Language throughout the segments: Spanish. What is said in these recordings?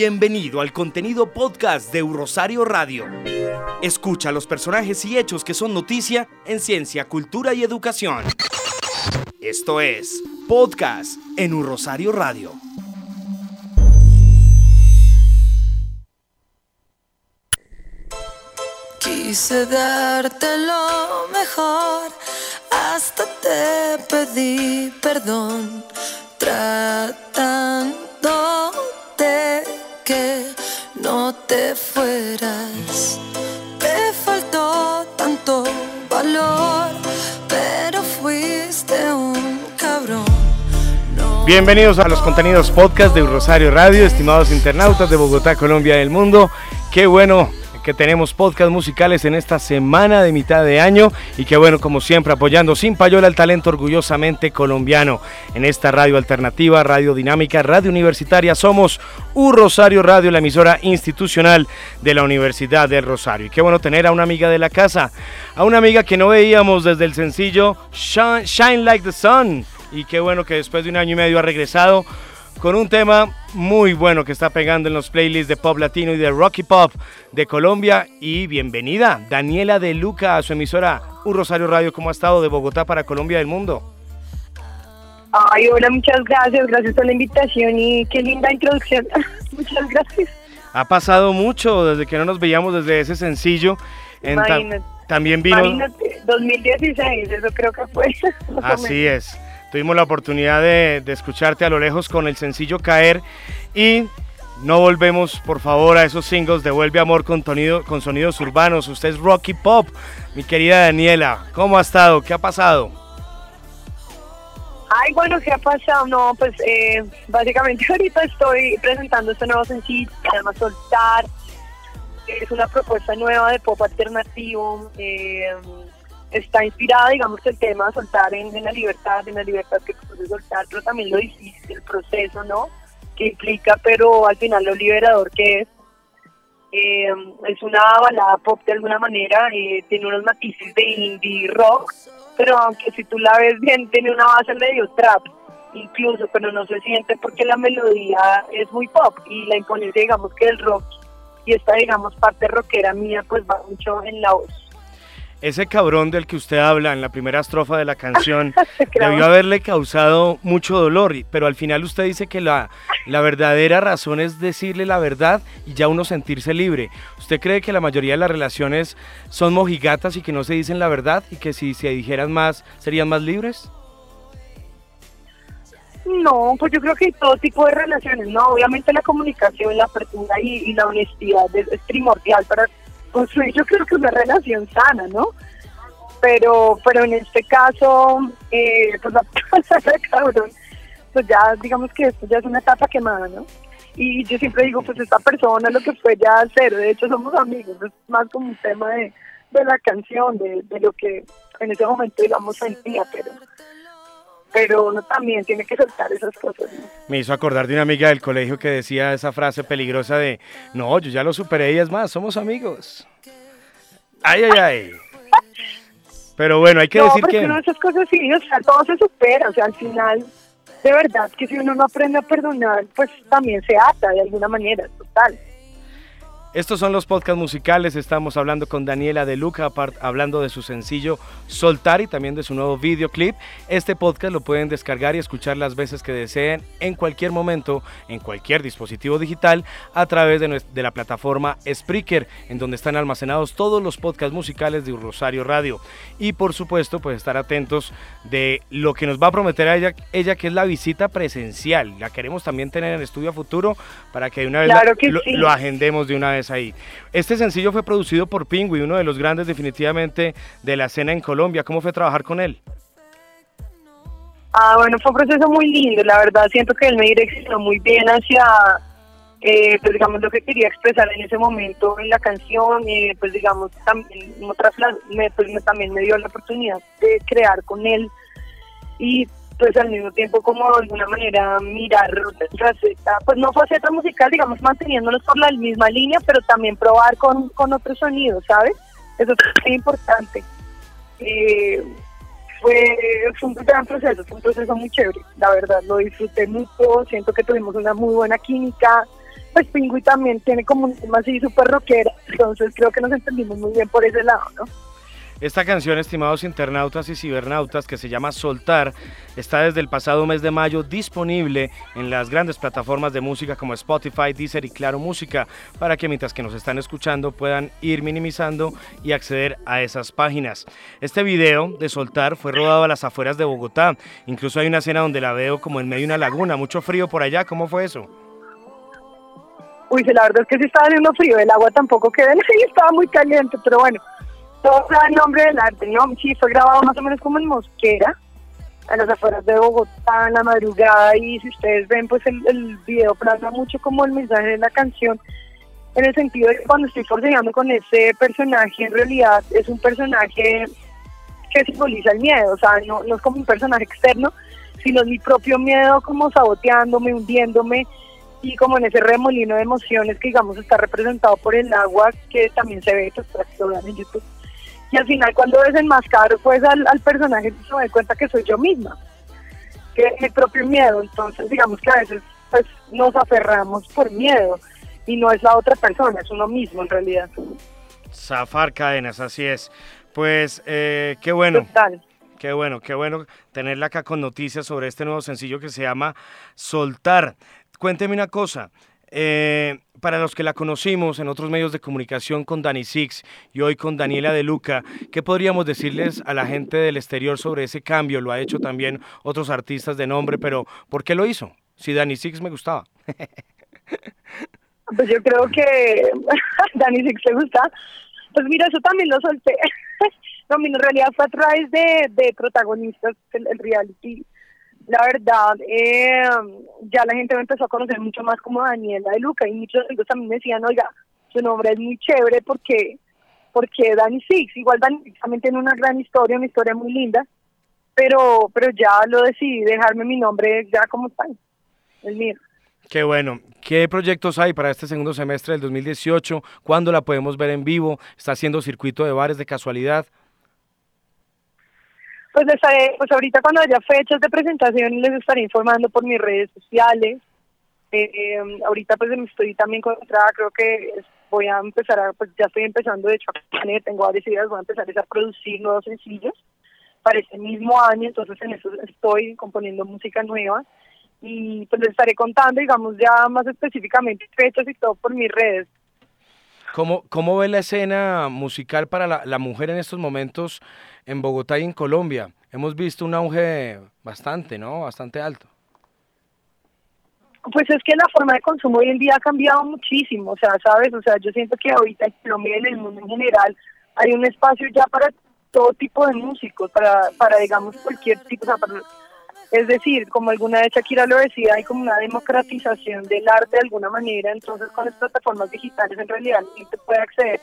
Bienvenido al contenido podcast de Rosario Radio. Escucha los personajes y hechos que son noticia en ciencia, cultura y educación. Esto es Podcast en Rosario Radio. Quise darte lo mejor, hasta te pedí perdón, tratando de que no te fueras. Te faltó tanto valor, pero fuiste un cabrón. Bienvenidos a los contenidos podcast de Rosario Radio, estimados internautas de Bogotá, Colombia y el mundo. Qué bueno que tenemos podcast musicales en esta semana de mitad de año y que bueno, como siempre, apoyando sin payola el talento orgullosamente colombiano en esta radio alternativa, radio dinámica, radio universitaria. Somos U Rosario Radio, la emisora institucional de la Universidad del Rosario. Y qué bueno tener a una amiga de la casa, a una amiga que no veíamos desde el sencillo Shine, Shine Like the Sun. Y qué bueno que después de un año y medio ha regresado con un tema muy bueno que está pegando en los playlists de pop latino y de rocky pop de Colombia. Y bienvenida, Daniela de Luca, a su emisora Un Rosario Radio. ¿Cómo ha estado de Bogotá para Colombia y el mundo? Ay, hola, muchas gracias, gracias por la invitación y qué linda introducción. muchas gracias. Ha pasado mucho desde que no nos veíamos desde ese sencillo. En ta- también vino. Imagínate, 2016, eso creo que fue. Así es. Tuvimos la oportunidad de, escucharte a lo lejos con el sencillo Caer y no volvemos, por favor, a esos singles de Vuelve Amor con, tonido- con sonidos urbanos. Usted es Rocky Pop, mi querida Daniela. ¿Cómo ha estado? ¿Qué ha pasado? Ay, bueno, ¿qué ha pasado? No, pues eh, básicamente ahorita estoy presentando este nuevo sencillo, que se llama Soltar. Es una propuesta nueva de pop alternativo. eh, está inspirada, digamos, el tema de soltar en, la libertad, en la libertad que puede soltar, pero también lo difícil, el proceso, ¿no? Que implica, pero al final lo liberador que es. Eh, es una balada pop de alguna manera, eh, tiene unos matices de indie rock, pero aunque si tú la ves bien, tiene una base medio trap, incluso, pero no se siente porque la melodía es muy pop y la imponencia, digamos, que del rock y esta, digamos, parte rockera mía, pues va mucho en la voz. Ese cabrón del que usted habla en la primera estrofa de la canción Claro. debió haberle causado mucho dolor, pero al final usted dice que la, la verdadera razón es decirle la verdad y ya uno sentirse libre. ¿Usted cree que la mayoría de las relaciones son mojigatas y que no se dicen la verdad y que si se dijeran más serían más libres? No, pues yo creo que todo tipo de relaciones, ¿no? Obviamente la comunicación, la apertura y, y la honestidad es, es primordial para construir, yo creo que una relación sana, ¿no? Pero, pero en este caso, eh, pues la persona, cabrón, pues ya digamos que esto ya es una etapa quemada, ¿no? Y yo siempre digo, pues esta persona lo que fue ya cero, de hecho somos amigos, es más como un tema de, de la canción, de, de lo que en ese momento digamos sentía, pero pero uno también tiene que soltar esas cosas. ¿no? Me hizo acordar de una amiga del colegio que decía esa frase peligrosa de, no, yo ya lo superé y es más, somos amigos. Ay, ay, ay. Pero bueno, hay que no, decir que... uno de esas cosas sí, o sea, todo se supera, o sea, al final, de verdad, que si uno no aprende a perdonar, pues también se ata de alguna manera, total. Estos son los podcasts musicales. Estamos hablando con Daniela de Luca, apart- hablando de su sencillo Soltar y también de su nuevo videoclip. Este podcast lo pueden descargar y escuchar las veces que deseen en cualquier momento, en cualquier dispositivo digital, a través de, la plataforma Spreaker, en donde están almacenados todos los podcasts musicales de Rosario Radio. Y por supuesto, pues estar atentos de lo que nos va a prometer a ella, ella que es la visita presencial. La queremos también tener en estudio a futuro para que de una vez la- Claro que lo, sí. lo agendemos de una vez ahí. Este sencillo fue producido por Pingui, uno de los grandes definitivamente de la escena en Colombia. ¿Cómo fue trabajar con él? Ah, bueno, fue un proceso muy lindo, la verdad. Siento que él me direccionó muy bien hacia, eh, pues digamos, lo que quería expresar en ese momento en la canción. y pues digamos, también, otras, me, pues, también me dio la oportunidad de crear con él. Y pues al mismo tiempo como de alguna manera mirar pues no faceta musical, digamos, manteniéndonos por la misma línea, pero también probar con, con otros sonidos, ¿sabes? Eso es importante. Eh, fue, fue, un gran proceso, fue un proceso muy chévere, la verdad, lo disfruté mucho, siento que tuvimos una muy buena química, pues Pingui también tiene como un tema así súper rockera, entonces creo que nos entendimos muy bien por ese lado, ¿no? Esta canción, estimados internautas y cibernautas, que se llama Soltar, está desde el pasado mes de mayo disponible en las grandes plataformas de música como Spotify, Deezer y Claro Música, para que mientras que nos están escuchando puedan ir minimizando y acceder a esas páginas. Este video de Soltar fue rodado a las afueras de Bogotá. Incluso hay una escena donde la veo como en medio de una laguna, mucho frío por allá. ¿Cómo fue eso? Uy, la verdad es que sí estaba haciendo frío, el agua tampoco quedó, estaba muy caliente, pero bueno, todo el nombre del arte, ¿no? Sí, fue grabado más o menos como en Mosquera, a las afueras de Bogotá, en la madrugada, y si ustedes ven, pues el, video plasma mucho como el mensaje de la canción, en el sentido de que cuando estoy forcejeando con ese personaje, en realidad es un personaje que simboliza el miedo, o sea, no, no es como un personaje externo, sino mi propio miedo como saboteándome, hundiéndome, y como en ese remolino de emociones que digamos está representado por el agua, que también se ve, pues en YouTube y al final cuando desenmascaro pues al, al personaje se me doy cuenta que soy yo misma, que es mi propio miedo, entonces digamos que a veces pues nos aferramos por miedo y no es la otra persona, es uno mismo en realidad. Zafar cadenas, así es. Pues eh, qué bueno. Qué bueno, qué bueno tenerla acá con noticias sobre este nuevo sencillo que se llama Soltar. Cuénteme una cosa, eh, para los que la conocimos en otros medios de comunicación con Dani Six y hoy con Daniela De Luca, ¿qué podríamos decirles a la gente del exterior sobre ese cambio? Lo ha hecho también otros artistas de nombre, pero ¿por qué lo hizo? Si Dani Six me gustaba. Pues yo creo que Dani Six le gusta. Pues mira, eso también lo solté. no, en realidad fue a través de, de protagonistas del reality la verdad, eh, ya la gente me empezó a conocer mucho más como Daniela de Luca y muchos amigos también me decían, oiga, su nombre es muy chévere porque porque Dani Six, igual Dani también tiene una gran historia, una historia muy linda, pero pero ya lo decidí dejarme mi nombre ya como está, el mío. Qué bueno. ¿Qué proyectos hay para este segundo semestre del 2018? ¿Cuándo la podemos ver en vivo? ¿Está haciendo circuito de bares de casualidad? Pues, pues ahorita cuando haya fechas de presentación les estaré informando por mis redes sociales. Eh, em, ahorita pues estoy también concentrada, creo que voy a empezar a, pues ya estoy empezando de hecho tengo varias ideas, voy a empezar a producir nuevos sencillos para este mismo año, entonces en eso estoy componiendo música nueva y pues les estaré contando, digamos, ya más específicamente fechas y todo por mis redes. ¿Cómo, cómo ve la escena musical para la, la mujer en estos momentos en Bogotá y en Colombia. Hemos visto un auge bastante, ¿no? Bastante alto. Pues es que la forma de consumo hoy en día ha cambiado muchísimo, o sea, ¿sabes? O sea, yo siento que ahorita en Colombia y en el mundo en general hay un espacio ya para todo tipo de músicos, para, para digamos, cualquier tipo, o sea, es decir, como alguna vez Shakira lo decía, hay como una democratización del arte de alguna manera, entonces con las plataformas digitales en realidad la gente puede acceder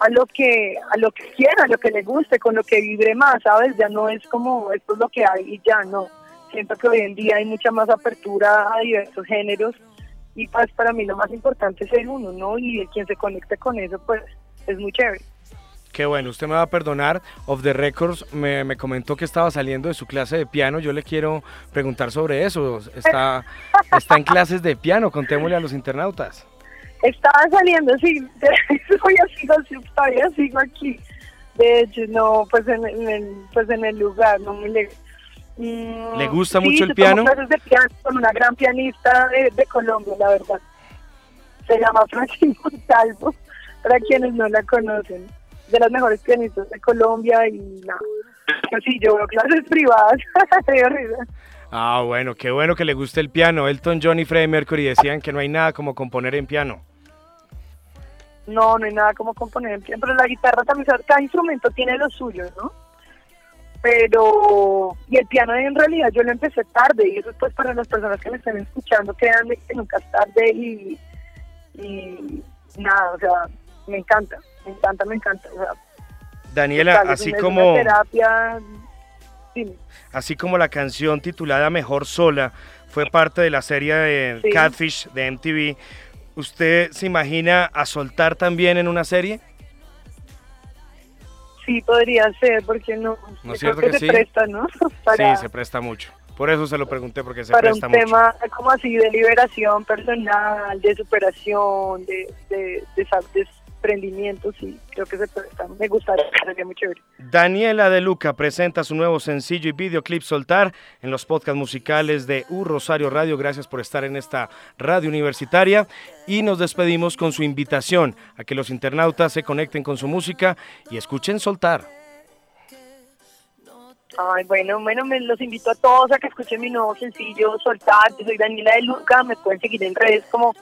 a lo que a lo que quiera, a lo que le guste, con lo que vibre más, ¿sabes? Ya no es como esto es lo que hay y ya no. Siento que hoy en día hay mucha más apertura a diversos géneros y pues para mí lo más importante es ser uno, ¿no? Y quien se conecte con eso, pues es muy chévere. Qué bueno, usted me va a perdonar. Of the Records me, me, comentó que estaba saliendo de su clase de piano. Yo le quiero preguntar sobre eso. Está, está en clases de piano, contémosle a los internautas. Estaba saliendo, sí, todavía sigo, todavía sigo aquí. De hecho, no, pues en, el, pues en el lugar, no me le... Mm, ¿Le gusta mucho el piano? de piano con una gran pianista de, Colombia, la verdad. Se llama Francine Montalvo, para quienes no la conocen. De las mejores pianistas de Colombia y nada. Pues sí, yo veo clases privadas, Ah, bueno, qué bueno que le guste el piano. Elton John y Freddie Mercury decían que no hay nada como componer en piano. No, no hay nada como componer en piano, pero la guitarra también, cada instrumento tiene lo suyo, ¿no? pero y el piano en realidad yo lo empecé tarde y eso pues para las personas que me están escuchando créanme que nunca es tarde y, y nada o sea me encanta me encanta me encanta o sea, Daniela así como una terapia dime. así como la canción titulada Mejor Sola fue parte de la serie de Sí. Catfish de MTV ¿usted se imagina a soltar también en una serie? sí podría ser porque no ¿No es cierto que se sí? presta no para, Sí, se presta mucho. Por eso se lo pregunté, porque se para un presta mucho. tema como así de liberación personal de superación de, de, de, sa- desprendimiento sí creo que se me gustaría sería muy chévere Daniela De Luca presenta su nuevo sencillo y videoclip Soltar en los podcasts musicales de U Rosario Radio. Gracias por estar en esta radio universitaria y nos despedimos con su invitación a que los internautas se conecten con su música y escuchen Soltar. Ay, bueno, bueno, me los invito a todos a que escuchen mi nuevo sencillo, Soltar. Yo soy Daniela de Luca, me pueden seguir en redes como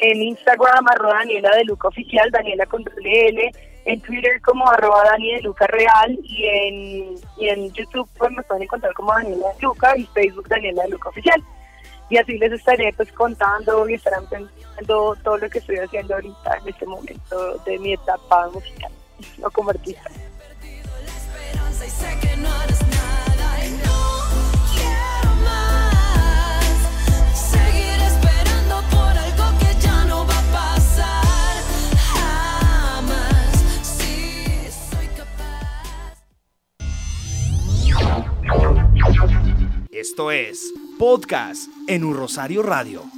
en Instagram, arroba Daniela de Luca Oficial, Daniela con L, en Twitter como arroba Dani de Luca Real y en, y en YouTube pues me pueden encontrar como Daniela de Luca y Facebook Daniela de Luca Oficial. Y así les estaré pues contando y estarán viendo todo lo que estoy haciendo ahorita en este momento de mi etapa musical, no como artista. Esto es Podcast en Un Rosario Radio.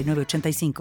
906985.